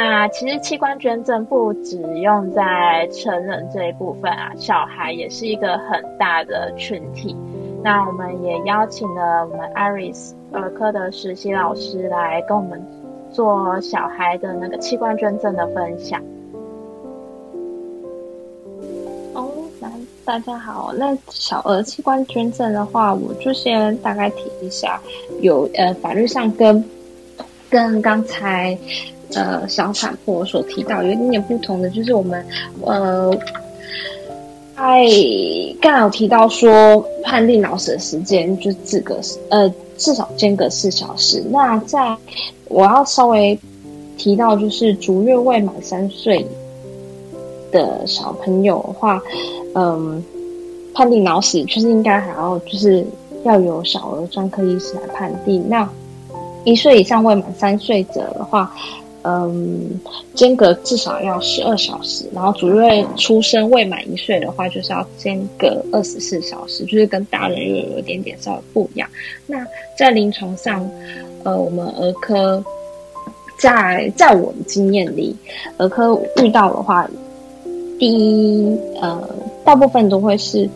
那其实器官捐赠不只用在成人这一部分啊，小孩也是一个很大的群体。那我们也邀请了我们 Iris 儿科的实习老师来跟我们做小孩的那个器官捐赠的分享。哦，那大家好，那小儿器官捐赠的话，我就先大概提一下，有呃法律上跟跟刚才。呃，小产婆所提到有一点点不同的，就是我们呃，在刚有提到说判定脑死的时间就四个呃至少间隔四小时。那在我要稍微提到，就是足月未满三岁的小朋友的话，嗯，判定脑死就是应该还要就是要有小儿专科医师来判定。那一岁以上未满三岁者的话。嗯，间隔至少要十二小时，然后主月出生未满一岁的话，就是要间隔二十四小时，就是跟大人又有一点点稍微不一样。那在临床上，呃，我们儿科在在我的经验里，儿科遇到的话，第一，呃，大部分都会是。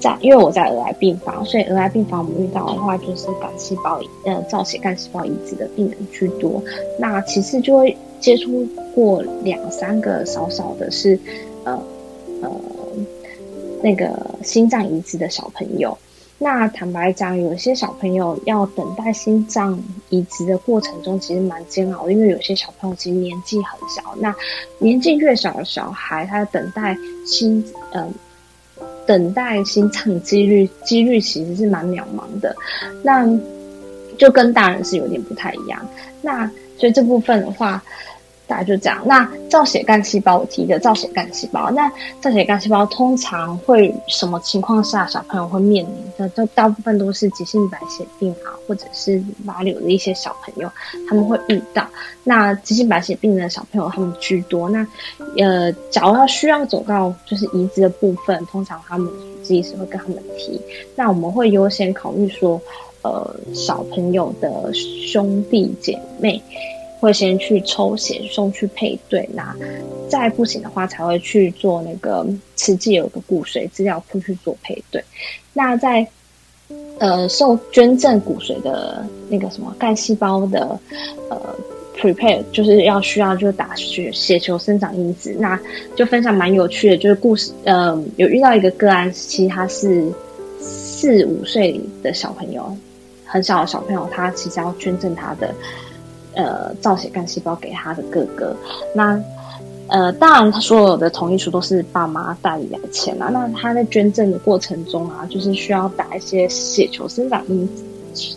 在，因为我在儿癌病房，所以儿癌病房我们遇到的话，就是干细胞呃造血干细胞移植的病人居多。那其次就会接触过两三个少少的是，呃呃那个心脏移植的小朋友。那坦白讲，有些小朋友要等待心脏移植的过程中，其实蛮煎熬，因为有些小朋友其实年纪很小。那年纪越小的小孩，他等待心嗯。等待心脏几率几率其实是蛮渺茫的，那就跟大人是有点不太一样。那所以这部分的话。大家就这样。那造血干细胞，我提的造血干细胞，那造血干细胞通常会什么情况下小朋友会面临的？就大部分都是急性白血病啊，或者是马瘤的一些小朋友，他们会遇到。那急性白血病的小朋友他们居多。那呃，假如要需要走到就是移植的部分，通常他们主治医师会跟他们提。那我们会优先考虑说，呃，小朋友的兄弟姐妹。会先去抽血送去配对，那再不行的话才会去做那个实际有个骨髓资料库去做配对。那在呃受捐赠骨髓的那个什么干细胞的呃 prepare，就是要需要就打血血球生长因子，那就分享蛮有趣的，就是故事呃有遇到一个个案，其实他是四五岁的小朋友，很小的小朋友，他其实要捐赠他的。呃，造血干细胞给他的哥哥，那呃，当然他所有的同意书都是爸妈代理来签啊。那他在捐赠的过程中啊，就是需要打一些血球生长因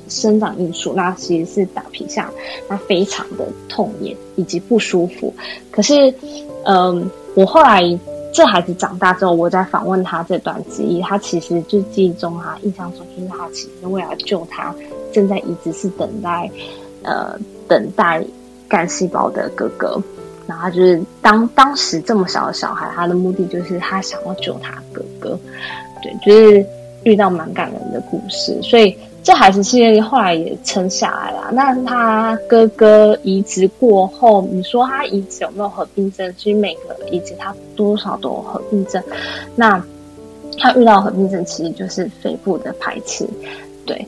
生长因素，那其实是打皮下，那非常的痛也以及不舒服。可是，嗯，我后来这孩子长大之后，我在访问他这段记忆，他其实就记忆中啊，印象中就是他其实为了救他，正在一直是等待，呃。等待干细胞的哥哥，然后就是当当时这么小的小孩，他的目的就是他想要救他哥哥，对，就是遇到蛮感人的故事，所以这孩子其实后来也撑下来了。那他哥哥移植过后，你说他移植有没有合并症？其实每个移植他多少都有合并症。那他遇到合并症，其实就是肺部的排斥，对，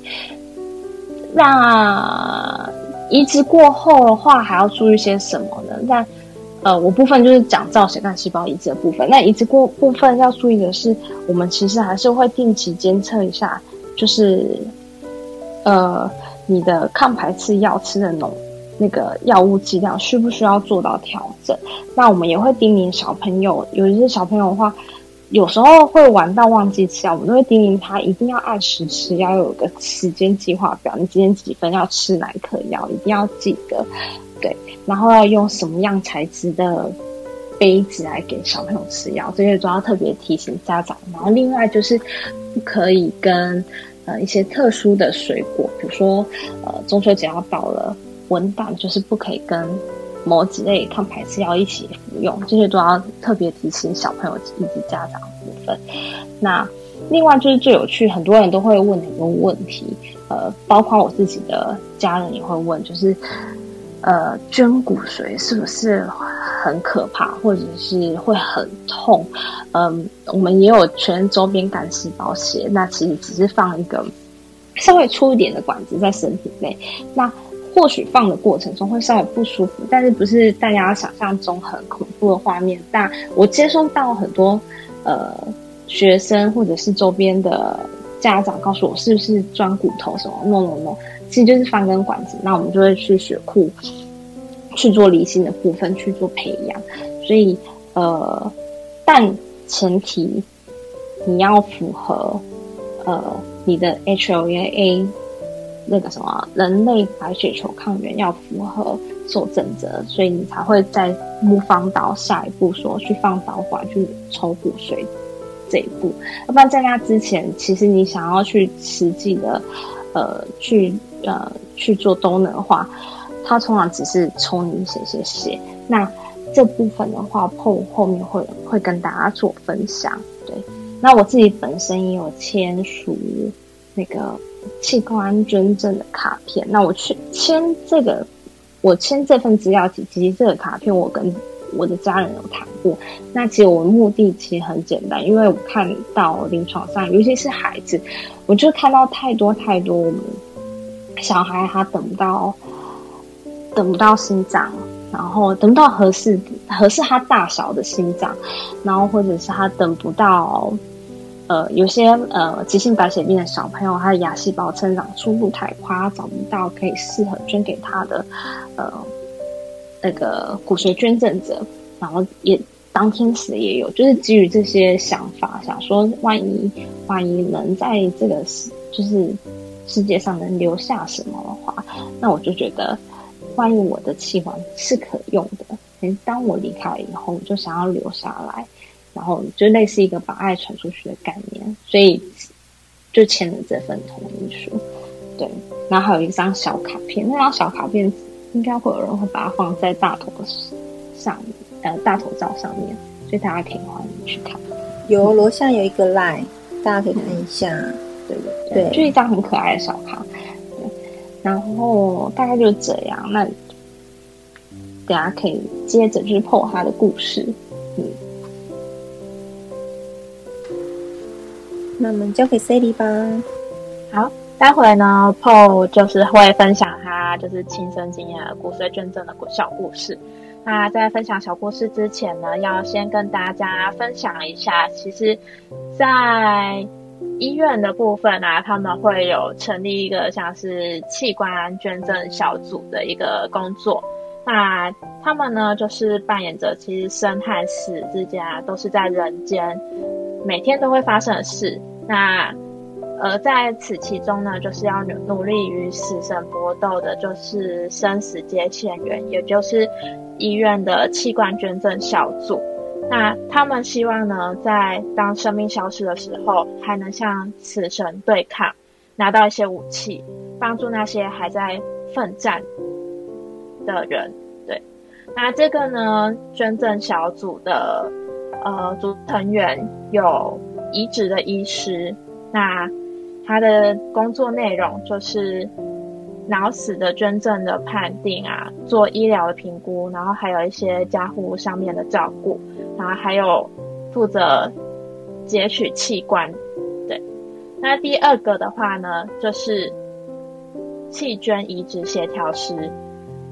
那。移植过后的话，还要注意些什么呢？那呃，我部分就是讲造血干细胞移植的部分。那移植过部分要注意的是，我们其实还是会定期监测一下，就是呃，你的抗排斥药吃的浓那个药物剂量需不需要做到调整？那我们也会叮咛小朋友，有一些小朋友的话。有时候会玩到忘记吃药，我们都会叮咛他一定要按时吃，要有个时间计划表。你今天几分要吃哪一颗药，一定要记得。对，然后要用什么样材质的杯子来给小朋友吃药，这些都要特别提醒家长。然后另外就是不可以跟呃一些特殊的水果，比如说呃中秋节要到了，文档就是不可以跟。某几类抗排斥药一起服用，这些都要特别提醒小朋友以及家长部分。那另外就是最有趣，很多人都会问的一个问题，呃，包括我自己的家人也会问，就是呃，捐骨髓是不是很可怕，或者是会很痛？嗯，我们也有全周边干细胞血，那其实只是放一个稍微粗一点的管子在身体内，那或许放的过程中会稍微不舒服，但是不是大家想象中很恐怖的画面。但我接收到很多呃学生或者是周边的家长告诉我，是不是钻骨头什么？no no no。其实就是放根管子，那我们就会去血库去做离心的部分去做培养，所以呃，但前提你要符合呃你的 HLA 那个什么人类白血球抗原要符合受证者，所以你才会在木方刀下一步说去放导管去抽骨髓这一步，要不然在那之前，其实你想要去实际的呃去。呃，去做都能的话，他通常只是抽你一些些血。那这部分的话，后后面会会跟大家做分享。对，那我自己本身也有签署那个器官捐赠的卡片。那我去签这个，我签这份资料集及这个卡片，我跟我的家人有谈过。那其实我的目的其实很简单，因为我看到临床上，尤其是孩子，我就看到太多太多我们。小孩他等不到，等不到心脏，然后等不到合适合适他大小的心脏，然后或者是他等不到，呃，有些呃急性白血病的小朋友，他的牙细胞成长速度太快，找不到可以适合捐给他的呃那个骨髓捐赠者，然后也当天死也有，就是基于这些想法，想说万一万一能在这个世就是。世界上能留下什么的话，那我就觉得，万一我的器官是可用的，当我离开以后，我就想要留下来，然后就类似一个把爱传出去的概念，所以就签了这份同意书。对，然后还有一张小卡片，那张小卡片应该会有人会把它放在大头上，呃，大头照上面，所以大家可以欢迎去看。有楼下有一个 line，大家可以看一下。对对对，就一张很可爱的小卡，然后大概就这样。那大家可以接着就是破他的故事，嗯。那我们交给 Sally 吧。好，待会呢，Paul 就是会分享他就是亲身经验的骨髓捐赠的小故事。那在分享小故事之前呢，要先跟大家分享一下，其实，在医院的部分啊，他们会有成立一个像是器官捐赠小组的一个工作。那他们呢，就是扮演着其实生和死之间啊，都是在人间每天都会发生的事。那而在此其中呢，就是要努努力与死神搏斗的，就是生死接线员，也就是医院的器官捐赠小组。那他们希望呢，在当生命消失的时候，还能向死神对抗，拿到一些武器，帮助那些还在奋战的人。对，那这个呢，捐赠小组的呃组成员有移植的医师，那他的工作内容就是脑死的捐赠的判定啊，做医疗的评估，然后还有一些家护上面的照顾。然后还有负责截取器官，对。那第二个的话呢，就是器捐移植协调师。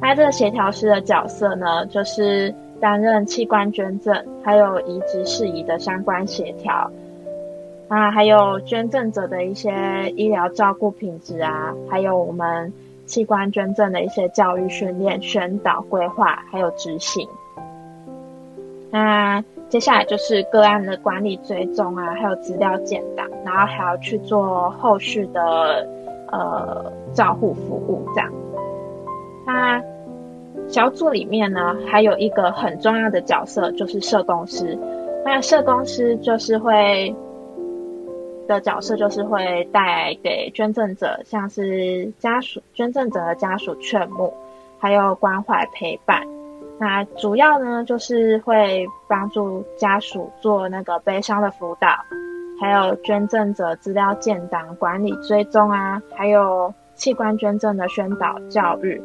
那这个协调师的角色呢，就是担任器官捐赠还有移植事宜的相关协调啊，还有捐赠者的一些医疗照顾品质啊，还有我们器官捐赠的一些教育训练、宣导、规划还有执行。那接下来就是个案的管理追踪啊，还有资料建档，然后还要去做后续的呃照护服务这样。那小组里面呢，还有一个很重要的角色就是社工师。那社工师就是会的角色，就是会带给捐赠者，像是家属、捐赠者的家属劝募，还有关怀陪伴。那主要呢，就是会帮助家属做那个悲伤的辅导，还有捐赠者资料建档、管理追踪啊，还有器官捐赠的宣导教育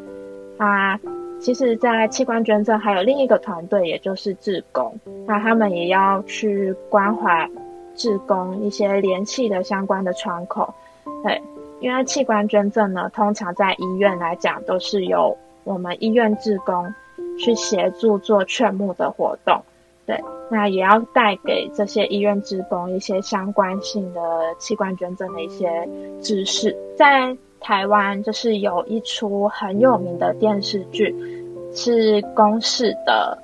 啊。其实，在器官捐赠还有另一个团队，也就是志工，那他们也要去关怀志工一些联系的相关的窗口。对，因为器官捐赠呢，通常在医院来讲，都是由我们医院志工去协助做劝募的活动。对，那也要带给这些医院职工一些相关性的器官捐赠的一些知识。在台湾，就是有一出很有名的电视剧，是公视的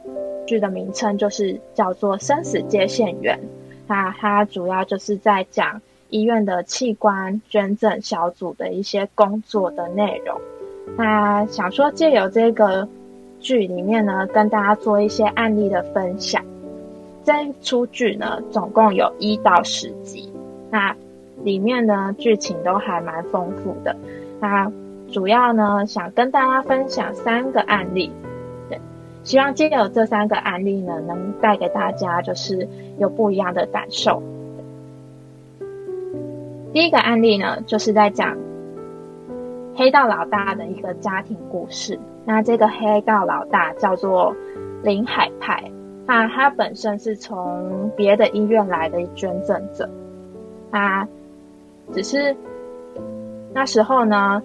剧的名称，就是叫做《生死接线员》。那它主要就是在讲医院的器官捐赠小组的一些工作的内容。那想说借由这个剧里面呢，跟大家做一些案例的分享。这一出剧呢，总共有一到十集，那里面呢剧情都还蛮丰富的。那主要呢想跟大家分享三个案例，对，希望借由这三个案例呢，能带给大家就是有不一样的感受。第一个案例呢，就是在讲黑道老大的一个家庭故事。那这个黑道老大叫做林海派。那他本身是从别的医院来的捐赠者，他只是那时候呢，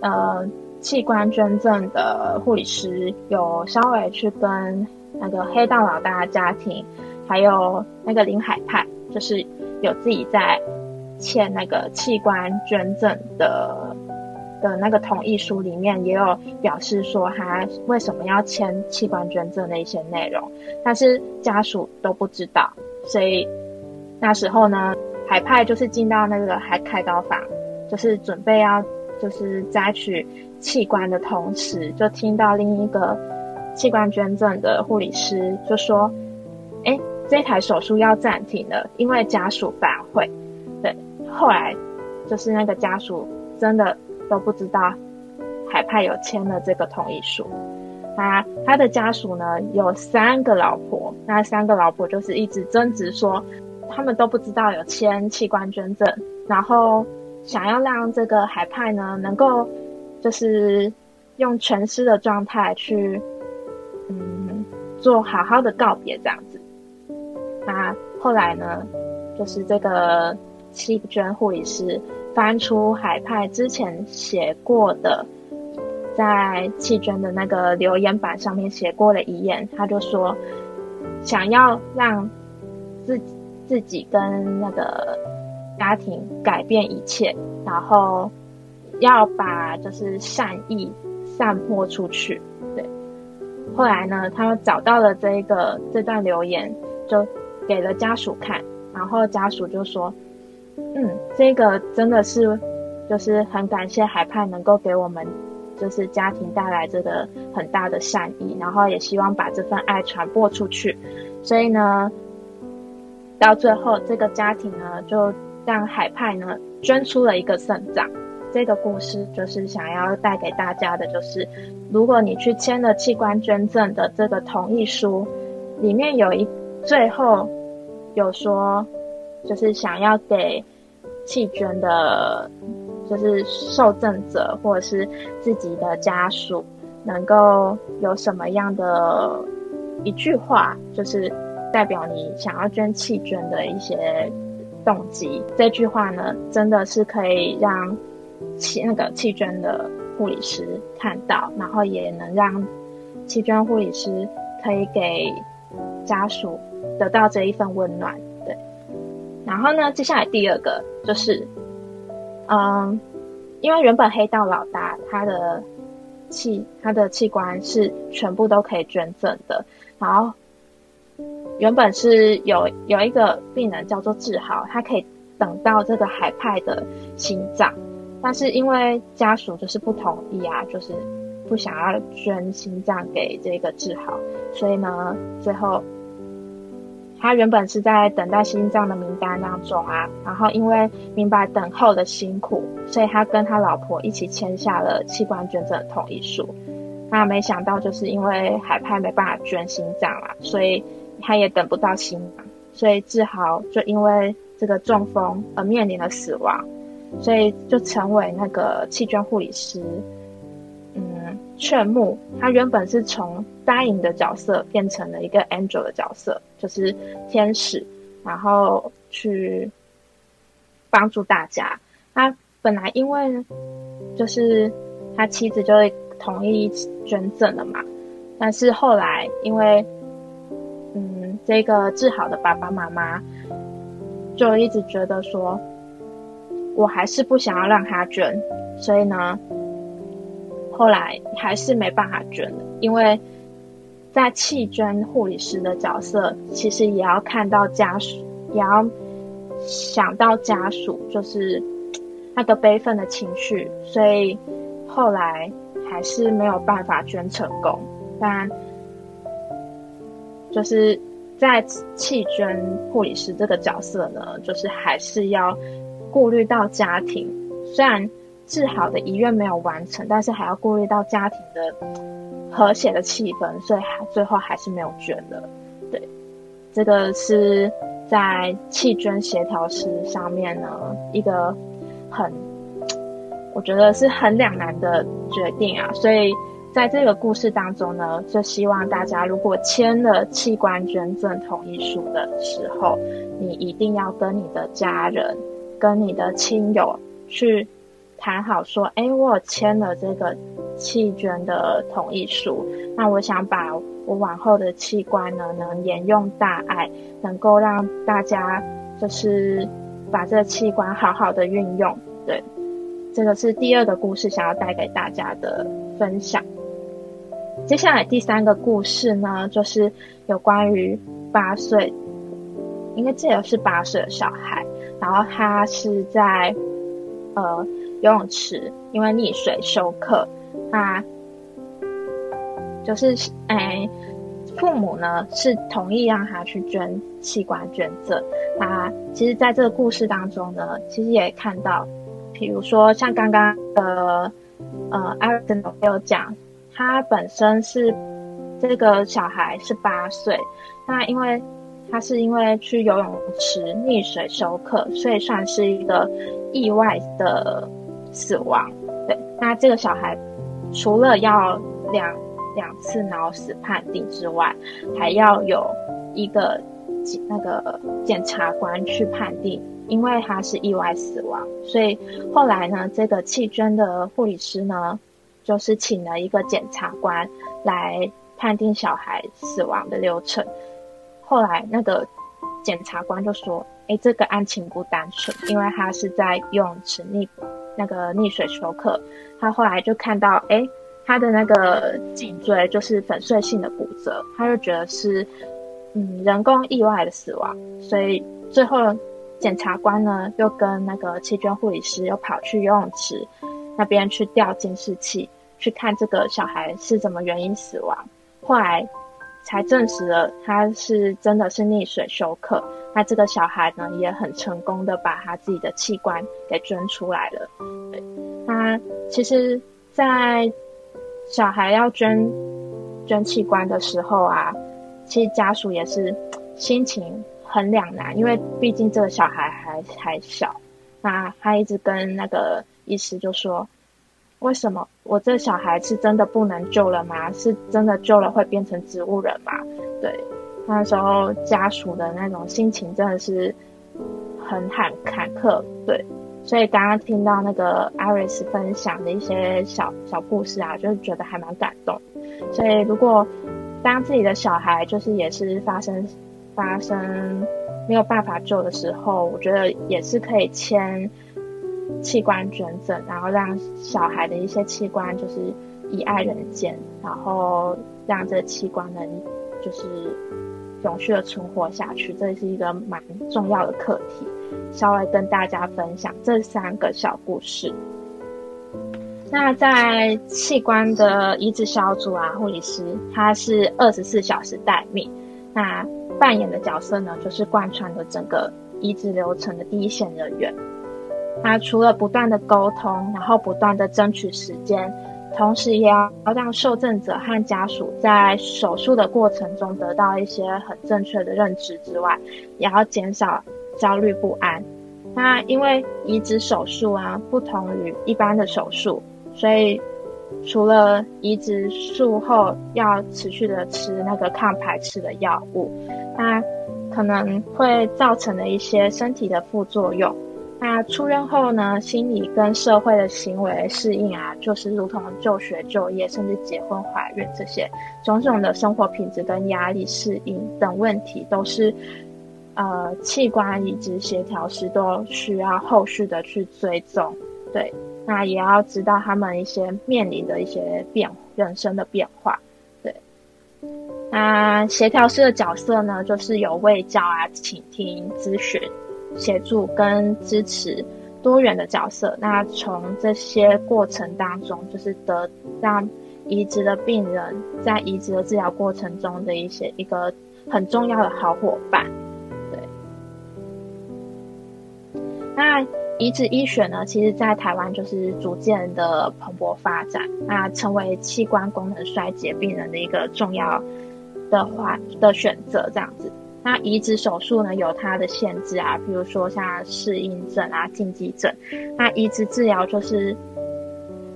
呃，器官捐赠的护理师有稍微去跟那个黑道老大家庭，还有那个林海派，就是有自己在签那个器官捐赠的。的那个同意书里面也有表示说他为什么要签器官捐赠的一些内容，但是家属都不知道，所以那时候呢，海派就是进到那个海开刀房，就是准备要就是摘取器官的同时，就听到另一个器官捐赠的护理师就说：“哎，这台手术要暂停了，因为家属反悔。”对，后来就是那个家属真的。都不知道海派有签了这个同意书。他他的家属呢有三个老婆，那三个老婆就是一直争执说，他们都不知道有签器官捐赠，然后想要让这个海派呢能够就是用全尸的状态去嗯做好好的告别这样子。那后来呢，就是这个器捐护理师。翻出海派之前写过的，在弃捐的那个留言板上面写过的遗言，他就说，想要让自己自己跟那个家庭改变一切，然后要把就是善意散播出去。对，后来呢，他找到了这一个这段留言，就给了家属看，然后家属就说。嗯，这个真的是，就是很感谢海派能够给我们，就是家庭带来这个很大的善意，然后也希望把这份爱传播出去。所以呢，到最后这个家庭呢，就让海派呢捐出了一个肾脏。这个故事就是想要带给大家的，就是如果你去签了器官捐赠的这个同意书，里面有一最后有说。就是想要给弃捐的，就是受赠者或者是自己的家属，能够有什么样的一句话，就是代表你想要捐弃捐的一些动机。这句话呢，真的是可以让弃那个弃捐的护理师看到，然后也能让弃捐护理师可以给家属得到这一份温暖。对然后呢，接下来第二个就是，嗯，因为原本黑道老大他的器他的器官是全部都可以捐赠的，然后原本是有有一个病人叫做志豪，他可以等到这个海派的心脏，但是因为家属就是不同意啊，就是不想要捐心脏给这个志豪，所以呢，最后。他原本是在等待心脏的名单当中啊，然后因为明白等候的辛苦，所以他跟他老婆一起签下了器官捐赠同意书。那没想到就是因为海派没办法捐心脏啊，所以他也等不到新娘，所以志豪就因为这个中风而面临了死亡，所以就成为那个气捐护理师，嗯，劝募，他原本是从答应的角色变成了一个 angel 的角色，就是天使，然后去帮助大家。他本来因为就是他妻子就会同意捐赠了嘛，但是后来因为这个治好的爸爸妈妈就一直觉得说，我还是不想要让他捐，所以呢。后来还是没办法捐的，因为在弃捐护理师的角色，其实也要看到家属，也要想到家属，就是那个悲愤的情绪，所以后来还是没有办法捐成功。但就是在弃捐护理师这个角色呢，就是还是要顾虑到家庭，虽然。治好的遗愿没有完成，但是还要顾虑到家庭的和谐的气氛，所以还最后还是没有捐的。对，这个是在弃捐协调师上面呢一个很，我觉得是很两难的决定啊。所以在这个故事当中呢，就希望大家如果签了器官捐赠同意书的时候，你一定要跟你的家人、跟你的亲友去。谈好说，哎，我签了这个弃捐的同意书，那我想把我往后的器官呢，能沿用大爱，能够让大家就是把这个器官好好的运用。对，这个是第二个故事想要带给大家的分享。接下来第三个故事呢，就是有关于八岁，应该记得是八岁的小孩，然后他是在呃。游泳池因为溺水休克，那就是哎，父母呢是同意让他去捐器官捐赠。那其实，在这个故事当中呢，其实也看到，比如说像刚刚的呃艾瑞森有讲，他本身是这个小孩是八岁，那因为他是因为去游泳池溺水休克，所以算是一个意外的。死亡，对，那这个小孩除了要两两次脑死判定之外，还要有一个那个检察官去判定，因为他是意外死亡，所以后来呢，这个弃捐的护理师呢，就是请了一个检察官来判定小孩死亡的流程。后来那个检察官就说：“哎，这个案情不单纯，因为他是在游泳池溺。”那个溺水休克，他后来就看到，哎，他的那个颈椎就是粉碎性的骨折，他就觉得是，嗯，人工意外的死亡，所以最后检察官呢又跟那个弃捐护理师又跑去游泳池那边去调监视器，去看这个小孩是怎么原因死亡，后来才证实了他是真的是溺水休克。那这个小孩呢，也很成功的把他自己的器官给捐出来了。对，那其实，在小孩要捐捐器官的时候啊，其实家属也是心情很两难，因为毕竟这个小孩还还小。那他一直跟那个医师就说：“为什么我这小孩是真的不能救了吗？是真的救了会变成植物人吗？”对。那时候家属的那种心情真的是很坎坎坷，对，所以刚刚听到那个艾瑞斯分享的一些小小故事啊，就是觉得还蛮感动。所以如果当自己的小孩就是也是发生发生没有办法救的时候，我觉得也是可以签器官捐赠，然后让小孩的一些器官就是以爱人间，然后让这个器官能就是。永续的存活下去，这是一个蛮重要的课题。稍微跟大家分享这三个小故事。那在器官的移植小组啊，护理师他是二十四小时待命。那扮演的角色呢，就是贯穿的整个移植流程的第一线人员。那除了不断的沟通，然后不断的争取时间。同时，也要让受赠者和家属在手术的过程中得到一些很正确的认知之外，也要减少焦虑不安。那因为移植手术啊，不同于一般的手术，所以除了移植术后要持续的吃那个抗排斥的药物，那可能会造成的一些身体的副作用。那出院后呢，心理跟社会的行为适应啊，就是如同就学、就业，甚至结婚、怀孕这些种种的生活品质跟压力适应等问题，都是呃器官移植协调师都需要后续的去追踪。对，那也要知道他们一些面临的一些变人生的变化。对，那协调师的角色呢，就是有卫教啊、倾听、咨询。协助跟支持多元的角色，那从这些过程当中，就是得让移植的病人在移植的治疗过程中的一些一个很重要的好伙伴。对，那移植医学呢，其实在台湾就是逐渐的蓬勃发展，那成为器官功能衰竭病人的一个重要的话的选择，这样子。那移植手术呢，有它的限制啊，比如说像适应症啊、禁忌症。那移植治疗就是，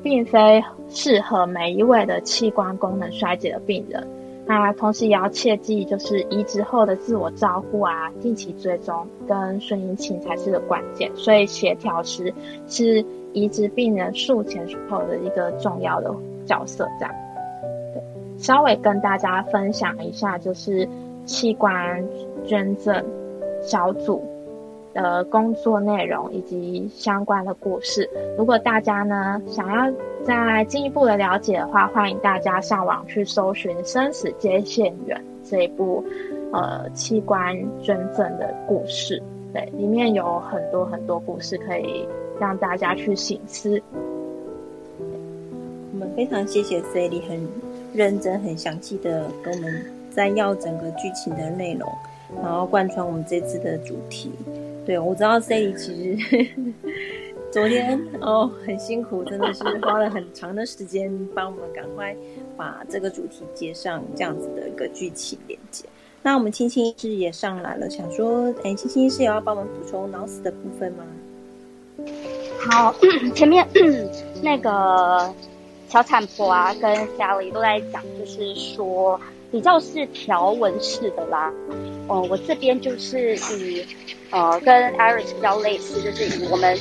并非适合每一位的器官功能衰竭的病人。那同时也要切记，就是移植后的自我照顾啊、定期追踪跟顺应性才是个关键。所以协调师是移植病人术前术后的一个重要的角色。这样，稍微跟大家分享一下，就是。器官捐赠小组的工作内容以及相关的故事，如果大家呢想要再进一步的了解的话，欢迎大家上网去搜寻《生死接线员》这一部呃器官捐赠的故事，对，里面有很多很多故事可以让大家去醒思。我们非常谢谢 C 莉很认真、很详细的跟我们。在要整个剧情的内容，然后贯穿我们这次的主题。对我知道 C 里其实 昨天哦很辛苦，真的是花了很长的时间帮我们赶快把这个主题接上这样子的一个剧情连接。那我们青青是也上来了，想说，哎，青青是有要帮我们补充脑死的部分吗？好，前面 那个小产婆啊跟 C 里都在讲，就是说。比较是条纹式的啦，哦，我这边就是以，呃，跟 Iris 比较类似，就是以我们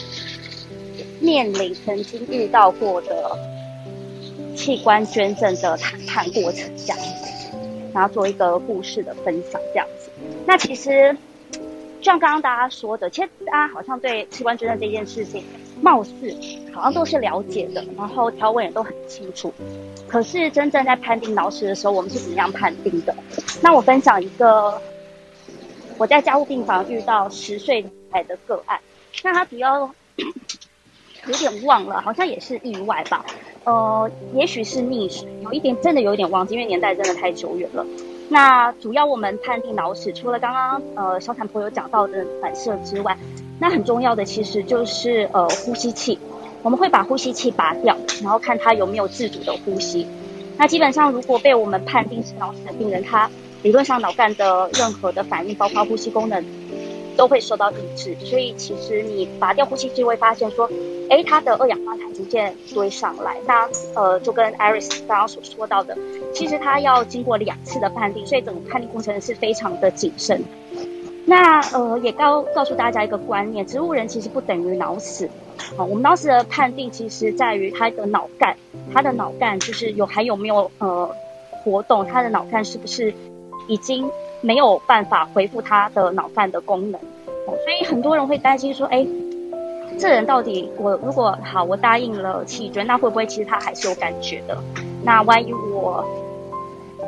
面临曾经遇到过的器官捐赠的谈判过程这样子，然后做一个故事的分享这样子。那其实就，像刚刚大家说的，其实大家好像对器官捐赠这件事情。貌似好像都是了解的，然后条文也都很清楚。可是真正在判定脑死的时候，我们是怎么样判定的？那我分享一个我在家务病房遇到十岁孩的个案。那他主要 有点忘了，好像也是意外吧？呃，也许是溺水，有一点真的有一点忘记，因为年代真的太久远了。那主要我们判定脑死，除了刚刚呃小产婆有讲到的反射之外。那很重要的其实就是呃呼吸器，我们会把呼吸器拔掉，然后看他有没有自主的呼吸。那基本上如果被我们判定是脑死的病人，他理论上脑干的任何的反应，包括呼吸功能，都会受到抑制。所以其实你拔掉呼吸器，会发现说，哎，他的二氧化碳逐渐堆上来。那呃就跟 Iris 刚刚所说到的，其实他要经过两次的判定，所以整个判定过程是非常的谨慎。那呃，也告告诉大家一个观念，植物人其实不等于脑死。好，我们当时的判定其实在于他的脑干，他的脑干就是有还有没有呃活动，他的脑干是不是已经没有办法恢复他的脑干的功能？所以很多人会担心说，哎，这人到底我如果好，我答应了器捐，那会不会其实他还是有感觉的？那万一我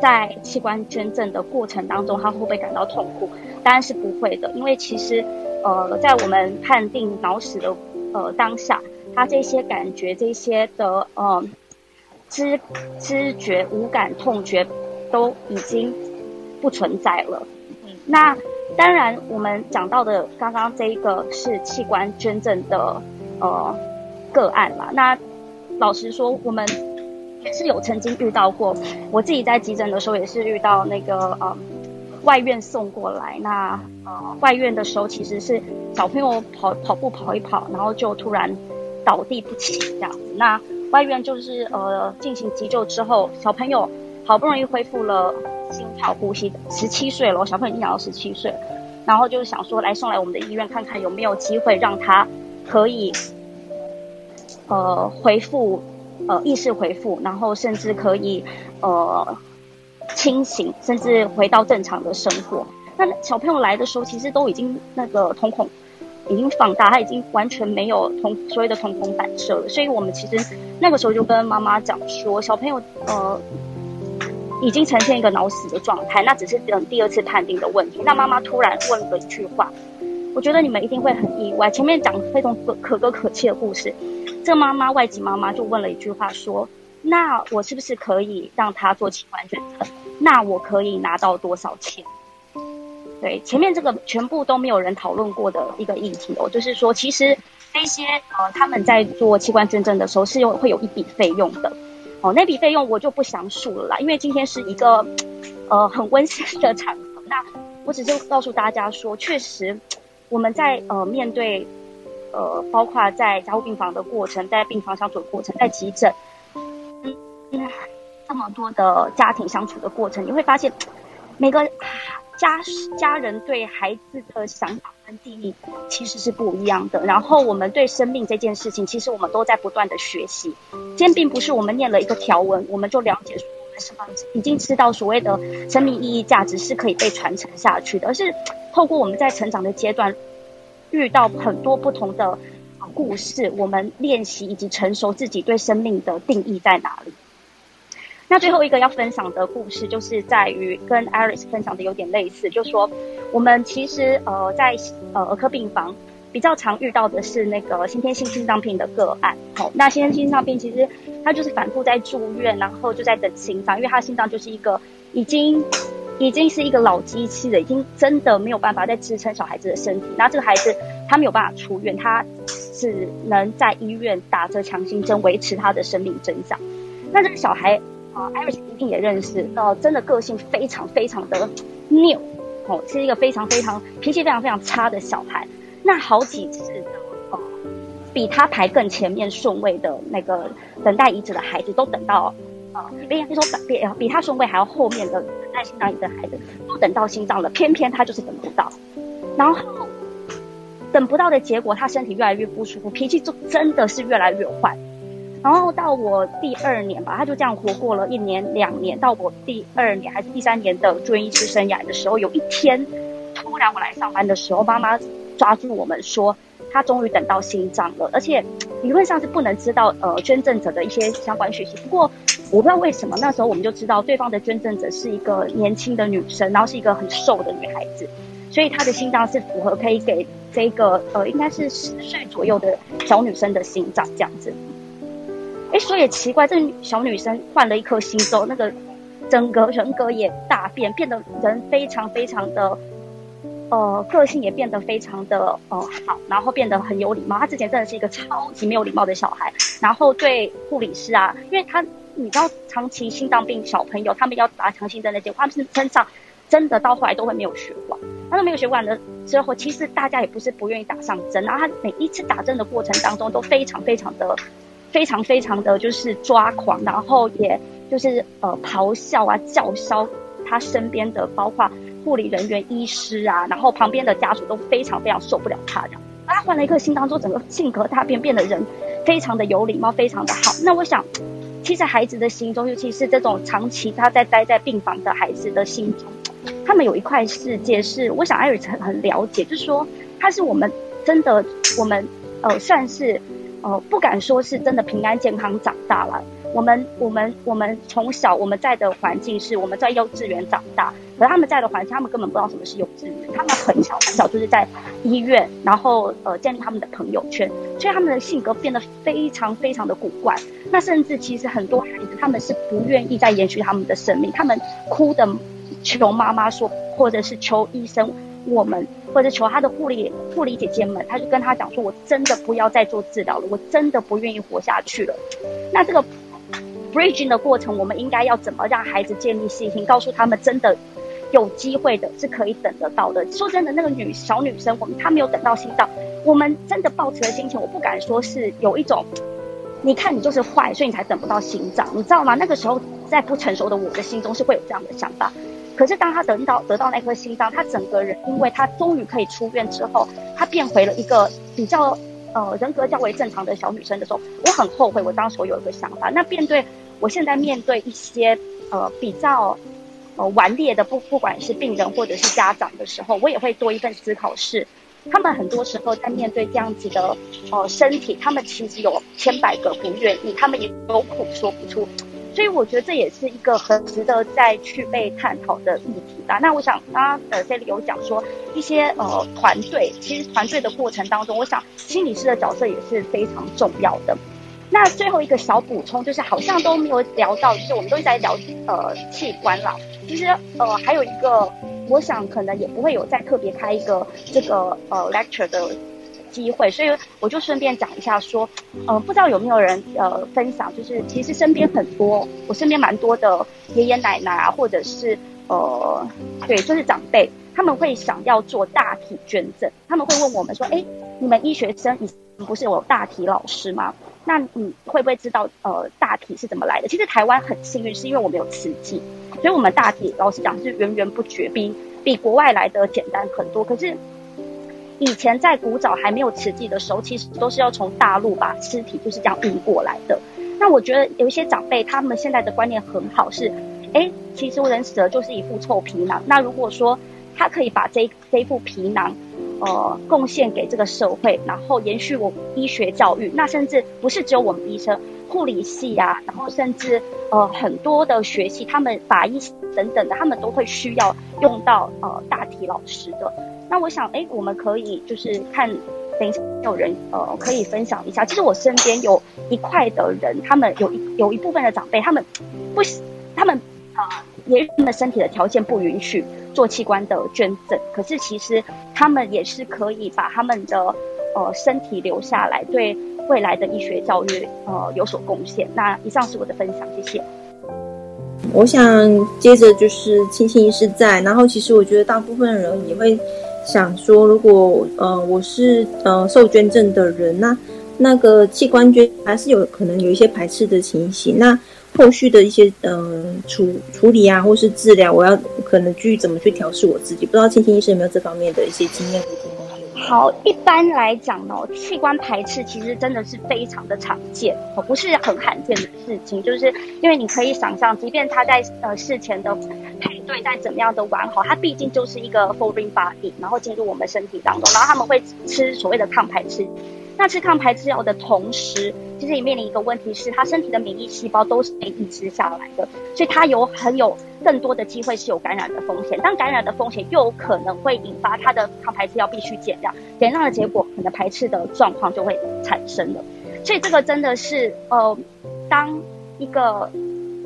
在器官捐赠的过程当中，他会不会感到痛苦？当然是不会的，因为其实，呃，在我们判定脑死的呃当下，他这些感觉、这些的呃知知觉、无感、痛觉都已经不存在了。那当然，我们讲到的刚刚这一个是器官捐赠的呃个案嘛。那老实说，我们也是有曾经遇到过，我自己在急诊的时候也是遇到那个呃。外院送过来，那呃，外院的时候其实是小朋友跑跑步跑一跑，然后就突然倒地不起这样子。那外院就是呃进行急救之后，小朋友好不容易恢复了心跳呼吸，十七岁了，小朋友已经养到十七岁，然后就是想说来送来我们的医院看看有没有机会让他可以呃恢复呃意识恢复，然后甚至可以呃清醒，甚至回到正常的生活。那小朋友来的时候，其实都已经那个瞳孔已经放大，他已经完全没有瞳所谓的瞳孔反射了。所以我们其实那个时候就跟妈妈讲说，小朋友呃已经呈现一个脑死的状态，那只是等第二次判定的问题。那妈妈突然问了一句话，我觉得你们一定会很意外。前面讲非常可可歌可泣的故事，这妈妈外籍妈妈就问了一句话说：“那我是不是可以让他做器官捐赠？那我可以拿到多少钱？”对，前面这个全部都没有人讨论过的一个议题哦，就是说，其实那些呃他们在做器官捐赠的时候是有会有一笔费用的，哦，那笔费用我就不详述了啦，因为今天是一个呃很温馨的场合，那我只是告诉大家说，确实我们在呃面对呃包括在加护病房的过程，在病房相处的过程，在急诊，嗯，这么多的家庭相处的过程，你会发现每个。家家人对孩子的想法跟定义其实是不一样的。然后我们对生命这件事情，其实我们都在不断的学习。今天并不是我们念了一个条文，我们就了解说我们什么已经知道所谓的生命意义价值是可以被传承下去的，而是透过我们在成长的阶段遇到很多不同的故事，我们练习以及成熟自己对生命的定义在哪里。那最后一个要分享的故事，就是在于跟 Iris 分享的有点类似，就说我们其实呃在呃儿科病房比较常遇到的是那个先天性心脏病的个案。好，那先天性心脏病其实他就是反复在住院，然后就在等心脏，因为他心脏就是一个已经已经是一个老机器了，已经真的没有办法再支撑小孩子的身体。那这个孩子他没有办法出院，他只能在医院打着强心针维持他的生命增长。那这个小孩。啊，Iris 一定也认识，呃，真的个性非常非常的拗，哦，是一个非常非常脾气非常非常差的小孩。那好几次哦，呃，比他排更前面顺位的那个等待移植的孩子，都等到，呃，比如说比比他顺位还要后面的等待心脏移植的孩子，都等到心脏了，偏偏他就是等不到。然后等不到的结果，他身体越来越不舒服，脾气就真的是越来越坏。然后到我第二年吧，他就这样活过了一年两年。到我第二年还是第三年的住院医师生涯的时候，有一天突然我来上班的时候，妈妈抓住我们说，他终于等到心脏了，而且理论上是不能知道呃捐赠者的一些相关讯息。不过我不知道为什么那时候我们就知道对方的捐赠者是一个年轻的女生，然后是一个很瘦的女孩子，所以她的心脏是符合可以给这个呃应该是十岁左右的小女生的心脏这样子。哎，所以也奇怪，这小女生换了一颗心之后，那个整个人格也大变，变得人非常非常的，呃，个性也变得非常的呃好，然后变得很有礼貌。她之前真的是一个超级没有礼貌的小孩，然后对护理师啊，因为她你知道，长期心脏病小朋友他们要打强心针那些，他们身上真的到后来都会没有血管。他都没有血管的之后，其实大家也不是不愿意打上针，然后他每一次打针的过程当中都非常非常的。非常非常的就是抓狂，然后也就是呃咆哮啊叫嚣，他身边的包括护理人员、医师啊，然后旁边的家属都非常非常受不了他这样。他换了一颗心当中，整个性格大变，变得人非常的有礼貌，非常的好。那我想，其实孩子的心中，尤其是这种长期他在待在病房的孩子的心中，他们有一块世界是，我想艾瑞很很了解，就是说他是我们真的，我们呃算是。哦，不敢说是真的平安健康长大了。我们我们我们从小我们在的环境是我们在幼稚园长大，可他们在的环境，他们根本不知道什么是幼稚园。他们很小很小就是在医院，然后呃建立他们的朋友圈，所以他们的性格变得非常非常的古怪。那甚至其实很多孩子他们是不愿意再延续他们的生命，他们哭的求妈妈说，或者是求医生。我们或者求他的护理护理姐姐们，他就跟他讲说：“我真的不要再做治疗了，我真的不愿意活下去了。”那这个 bridging 的过程，我们应该要怎么让孩子建立信心，告诉他们真的有机会的，是可以等得到的。说真的，那个女小女生，我们她没有等到心脏，我们真的抱持的心情，我不敢说是有一种你看你就是坏，所以你才等不到心脏，你知道吗？那个时候在不成熟的我的心中是会有这样的想法。可是当他得到得到那颗心脏，他整个人因为他终于可以出院之后，他变回了一个比较呃人格较为正常的小女生的时候，我很后悔我当时有一个想法。那面对我现在面对一些呃比较呃顽劣的不不管是病人或者是家长的时候，我也会多一份思考是。他们很多时候在面对这样子的呃身体，他们其实有千百个不愿意，他们也有苦说不出，所以我觉得这也是一个很值得再去被探讨的议题吧。那我想刚刚呃这里有讲说一些呃团队，其实团队的过程当中，我想心理师的角色也是非常重要的。那最后一个小补充就是，好像都没有聊到，就是我们都在聊呃器官啦。其实呃还有一个。我想可能也不会有再特别开一个这个呃 lecture 的机会，所以我就顺便讲一下说，呃，不知道有没有人呃分享，就是其实身边很多，我身边蛮多的爷爷奶奶啊，或者是呃，对，就是长辈，他们会想要做大体捐赠，他们会问我们说，哎，你们医学生你不是有大体老师吗？那你会不会知道呃大体是怎么来的？其实台湾很幸运，是因为我们有瓷器。所以，我们大体老实讲是源源不绝，比比国外来的简单很多。可是，以前在古早还没有瓷器的时候，其实都是要从大陆把尸体就是这样运过来的。那我觉得有一些长辈，他们现在的观念很好，是，哎，其实人死了就是一副臭皮囊。那如果说他可以把这这副皮囊，呃，贡献给这个社会，然后延续我医学教育，那甚至不是只有我们医生。护理系啊，然后甚至呃很多的学系，他们法医等等的，他们都会需要用到呃大体老师的。那我想，哎，我们可以就是看，等一下有人呃可以分享一下。其实我身边有一块的人，他们有一有一部分的长辈，他们不，他们啊，也他们身体的条件不允许做器官的捐赠，可是其实他们也是可以把他们的呃身体留下来，对。未来的医学教育，呃，有所贡献。那以上是我的分享，谢谢。我想接着就是青青医师在，然后其实我觉得大部分人也会想说，如果呃我是呃受捐赠的人，那那个器官捐还是有可能有一些排斥的情形。那后续的一些呃处处理啊，或是治疗，我要可能去怎么去调试我自己？不知道青青医生有没有这方面的一些经验？好，一般来讲呢，器官排斥其实真的是非常的常见，哦，不是很罕见的事情。就是因为你可以想象，即便他在呃事前的排对待怎么样的完好，它毕竟就是一个 foreign body，然后进入我们身体当中，然后他们会吃所谓的抗排斥。那吃抗排斥药的同时，其实也面临一个问题是，他身体的免疫细胞都是被抑制下来的，所以他有很有更多的机会是有感染的风险。当感染的风险又可能会引发他的抗排斥药必须减量，减量的结果，可能排斥的状况就会产生了。所以这个真的是，呃，当一个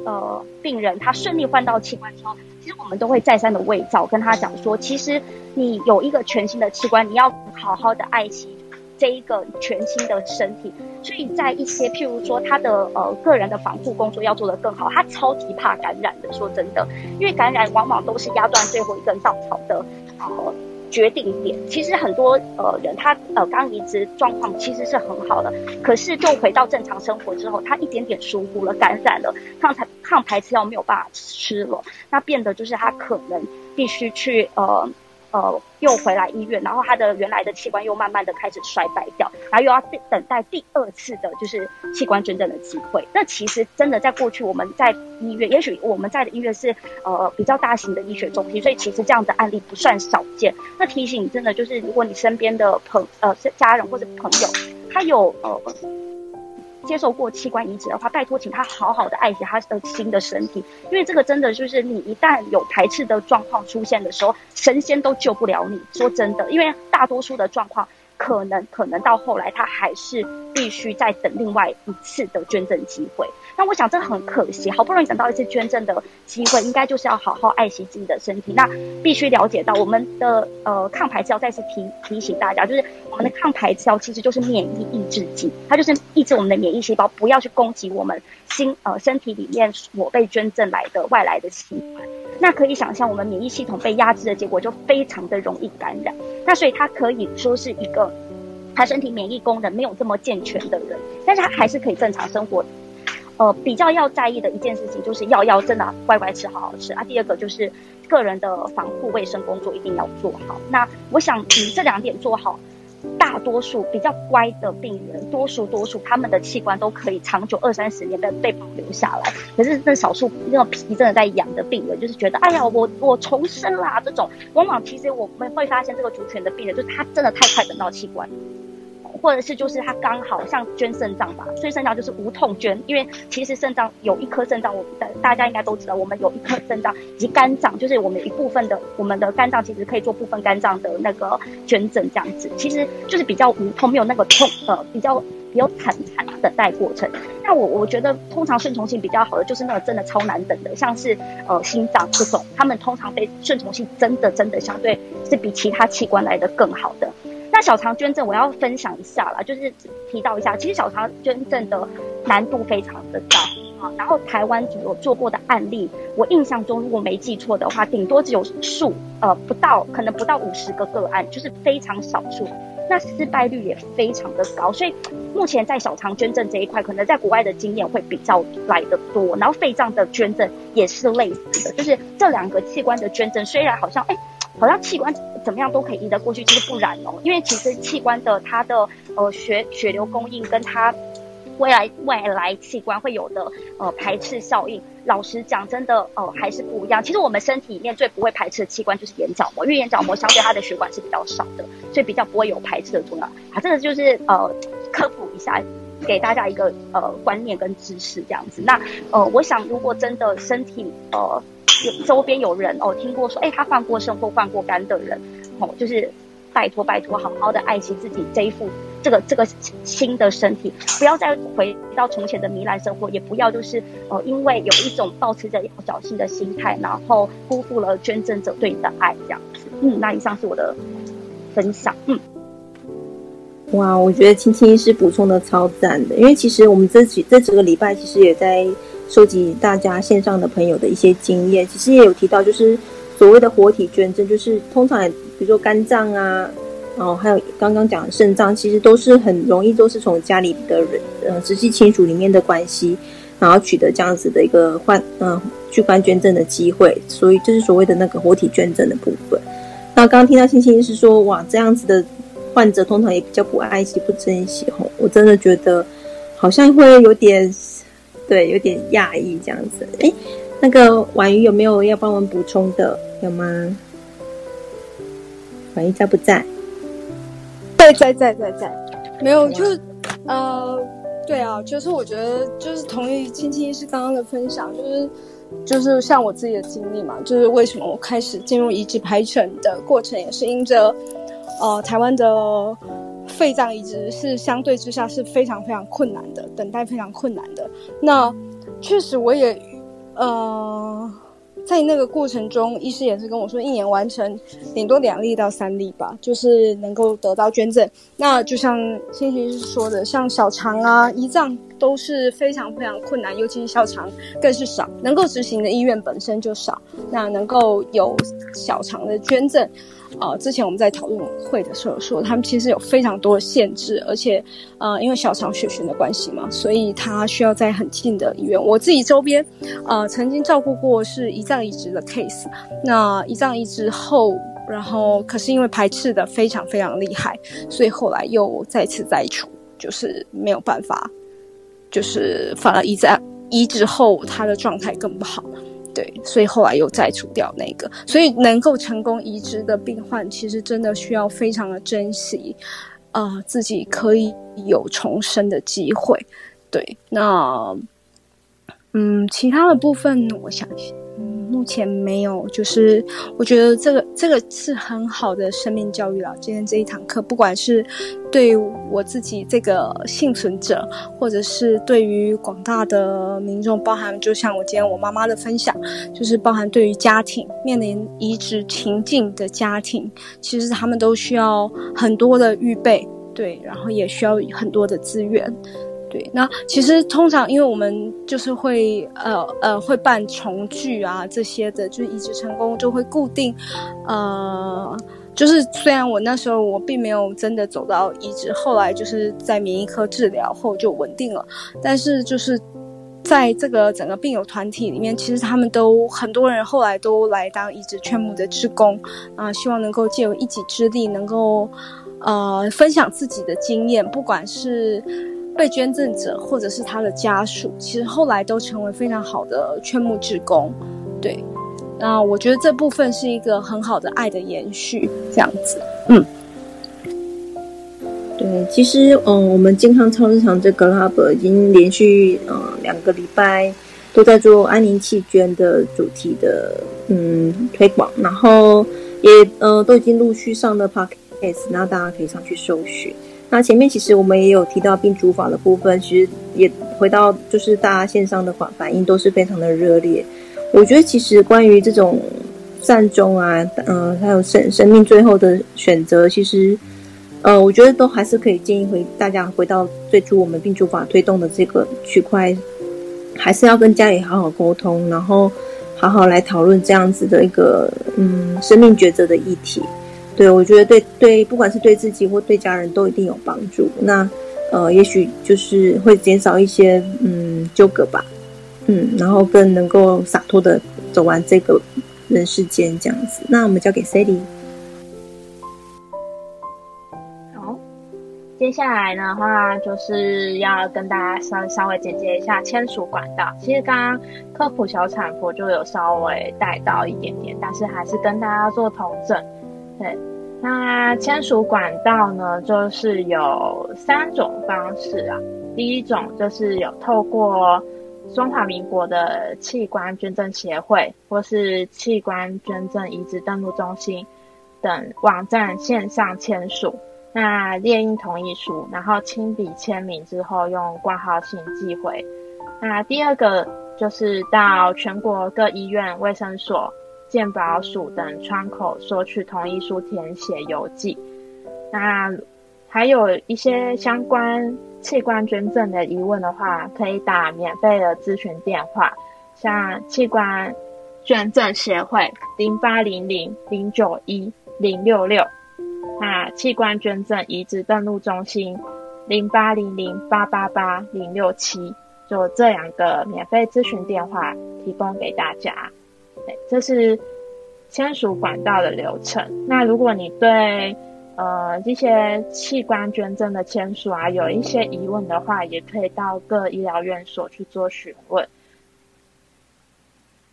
呃病人他顺利换到器官之后，其实我们都会再三的慰照，跟他讲说，其实你有一个全新的器官，你要好好的爱惜。这一个全新的身体，所以在一些譬如说他的呃个人的防护工作要做得更好，他超级怕感染的。说真的，因为感染往往都是压断最后一根稻草的呃决定点。其实很多呃人他呃刚移植状况其实是很好的，可是就回到正常生活之后，他一点点疏忽了感染了，抗排抗排斥药没有办法吃了，那变得就是他可能必须去呃。呃，又回来医院，然后他的原来的器官又慢慢的开始衰败掉，然后又要等待第二次的就是器官捐赠的机会。那其实真的在过去我们在医院，也许我们在的医院是呃比较大型的医学中心，所以其实这样的案例不算少见。那提醒真的就是，如果你身边的朋呃家人或者朋友，他有呃。接受过器官移植的话，拜托请他好好的爱惜他的新的身体，因为这个真的就是你一旦有排斥的状况出现的时候，神仙都救不了你。说真的，因为大多数的状况。可能可能到后来，他还是必须再等另外一次的捐赠机会。那我想这很可惜，好不容易等到一次捐赠的机会，应该就是要好好爱惜自己的身体。那必须了解到我们的呃抗排斥药，再次提提醒大家，就是我们的抗排斥其实就是免疫抑制剂，它就是抑制我们的免疫细胞不要去攻击我们心呃身体里面我被捐赠来的外来的器官。那可以想象，我们免疫系统被压制的结果，就非常的容易感染。那所以它可以说是一个他身体免疫功能没有这么健全的人，但是他还是可以正常生活。呃，比较要在意的一件事情就是药要真的乖乖吃，好好吃啊。第二个就是个人的防护卫生工作一定要做好。那我想，你这两点做好，大多数比较乖的病人，多数多数他们的器官都可以长久二三十年被被保留下来。可是那少数那种皮真的在痒的病人，就是觉得哎呀，我我重生啦这种，往往其实我们会发现这个族群的病人，就是他真的太快等到器官。或者是就是他刚好像捐肾脏吧，所以肾脏就是无痛捐，因为其实肾脏有一颗肾脏，我们的大家应该都知道，我们有一颗肾脏以及肝脏，就是我们一部分的我们的肝脏其实可以做部分肝脏的那个捐赠这样子，其实就是比较无痛，没有那个痛，呃，比较比较惨惨等待过程。那我我觉得通常顺从性比较好的就是那个真的超难等的，像是呃心脏这种，他们通常被顺从性真的真的相对是比其他器官来的更好的。那小肠捐赠我要分享一下啦，就是提到一下，其实小肠捐赠的难度非常的高啊。然后台湾有做过的案例，我印象中如果没记错的话，顶多只有数呃不到，可能不到五十个个案，就是非常少数。那失败率也非常的高，所以目前在小肠捐赠这一块，可能在国外的经验会比较来的多。然后肺脏的捐赠也是类似的，就是这两个器官的捐赠，虽然好像哎。好像器官怎么样都可以移得过去，其实不然哦。因为其实器官的它的呃血血流供应跟它未来未来器官会有的呃排斥效应，老实讲，真的呃还是不一样。其实我们身体里面最不会排斥的器官就是眼角膜，因为眼角膜相对它的血管是比较少的，所以比较不会有排斥的作用。啊，这个就是呃科普一下，给大家一个呃观念跟知识这样子。那呃，我想如果真的身体呃。有周边有人哦，听过说，哎，他换过肾或换过肝的人，哦，就是拜托拜托，好好的爱惜自己这一副这个这个新的身体，不要再回到从前的糜烂生活，也不要就是呃，因为有一种保持着侥幸的心态，然后辜负了捐赠者对你的爱，这样子。嗯，那以上是我的分享。嗯，哇，我觉得青青是补充的超赞的，因为其实我们这几这几个礼拜其实也在。收集大家线上的朋友的一些经验，其实也有提到，就是所谓的活体捐赠，就是通常比如说肝脏啊，然后还有刚刚讲的肾脏，其实都是很容易都是从家里的人呃直系亲属里面的关系，然后取得这样子的一个换嗯器官捐赠的机会，所以就是所谓的那个活体捐赠的部分。那刚刚听到星星是说，哇，这样子的患者通常也比较不爱惜、不珍惜吼，我真的觉得好像会有点。对，有点讶异这样子。哎，那个婉瑜有没有要帮我们补充的？有吗？婉瑜在不在？在在在在在。没有，就呃，对啊，就是我觉得就是同意青青医师刚刚的分享，就是就是像我自己的经历嘛，就是为什么我开始进入移植排程的过程，也是因着呃台湾的。肺脏移植是相对之下是非常非常困难的，等待非常困难的。那确实我也，呃，在那个过程中，医师也是跟我说，一年完成顶多两例到三例吧，就是能够得到捐赠。那就像先医师说的，像小肠啊、胰脏都是非常非常困难，尤其是小肠更是少，能够执行的医院本身就少。那能够有小肠的捐赠。呃，之前我们在讨论会的时候说，他们其实有非常多的限制，而且，呃，因为小肠血循的关系嘛，所以他需要在很近的医院。我自己周边，呃，曾经照顾过是胰脏移植的 case，那胰脏移植后，然后可是因为排斥的非常非常厉害，所以后来又再次再除，就是没有办法，就是反而胰脏移植后他的状态更不好。对，所以后来又再除掉那个，所以能够成功移植的病患，其实真的需要非常的珍惜，啊，自己可以有重生的机会。对，那，嗯，其他的部分，我想想。目前没有，就是我觉得这个这个是很好的生命教育了。今天这一堂课，不管是对我自己这个幸存者，或者是对于广大的民众，包含就像我今天我妈妈的分享，就是包含对于家庭面临移植情境的家庭，其实他们都需要很多的预备，对，然后也需要很多的资源。对，那其实通常，因为我们就是会呃呃会办重聚啊这些的，就是移植成功就会固定，呃就是虽然我那时候我并没有真的走到移植，后来就是在免疫科治疗后就稳定了，但是就是在这个整个病友团体里面，其实他们都很多人后来都来当移植劝募的职工啊，希望能够借由一己之力，能够呃分享自己的经验，不管是被捐赠者或者是他的家属，其实后来都成为非常好的劝募职工，对。那我觉得这部分是一个很好的爱的延续，这样子，嗯，对，其实，嗯，我们健康超市场这个 hub 已经连续呃两个礼拜都在做安宁气捐的主题的嗯推广，然后也呃都已经陆续上了 podcast，那大家可以上去搜寻。那前面其实我们也有提到病主法的部分，其实也回到就是大家线上的反反应都是非常的热烈。我觉得其实关于这种善终啊，嗯，还有生生命最后的选择，其实，呃，我觉得都还是可以建议回大家回到最初我们病主法推动的这个区块，还是要跟家里好好沟通，然后好好来讨论这样子的一个嗯生命抉择的议题。对我觉得对对，不管是对自己或对家人都一定有帮助。那呃，也许就是会减少一些嗯纠葛吧。嗯，然后更能够洒脱的走完这个人世间这样子。那我们交给 Sally。好，接下来的话就是要跟大家稍稍微简介一下签署管道。其实刚刚科普小产婆就有稍微带到一点点，但是还是跟大家做同整。对，那签署管道呢，就是有三种方式啊。第一种就是有透过中华民国的器官捐赠协会，或是器官捐赠移植登录中心等网站线上签署，那列印同意书，然后亲笔签名之后用挂号信寄回。那第二个就是到全国各医院、卫生所、健保署等窗口索取同意书，填写邮寄。那还有一些相关。器官捐赠的疑问的话，可以打免费的咨询电话，像器官捐赠协会零八零零零九一零六六，那器官捐赠移植登录中心零八零零八八八零六七，就这两个免费咨询电话提供给大家。这是签署管道的流程。那如果你对呃，这些器官捐赠的签署啊，有一些疑问的话，也可以到各医疗院所去做询问。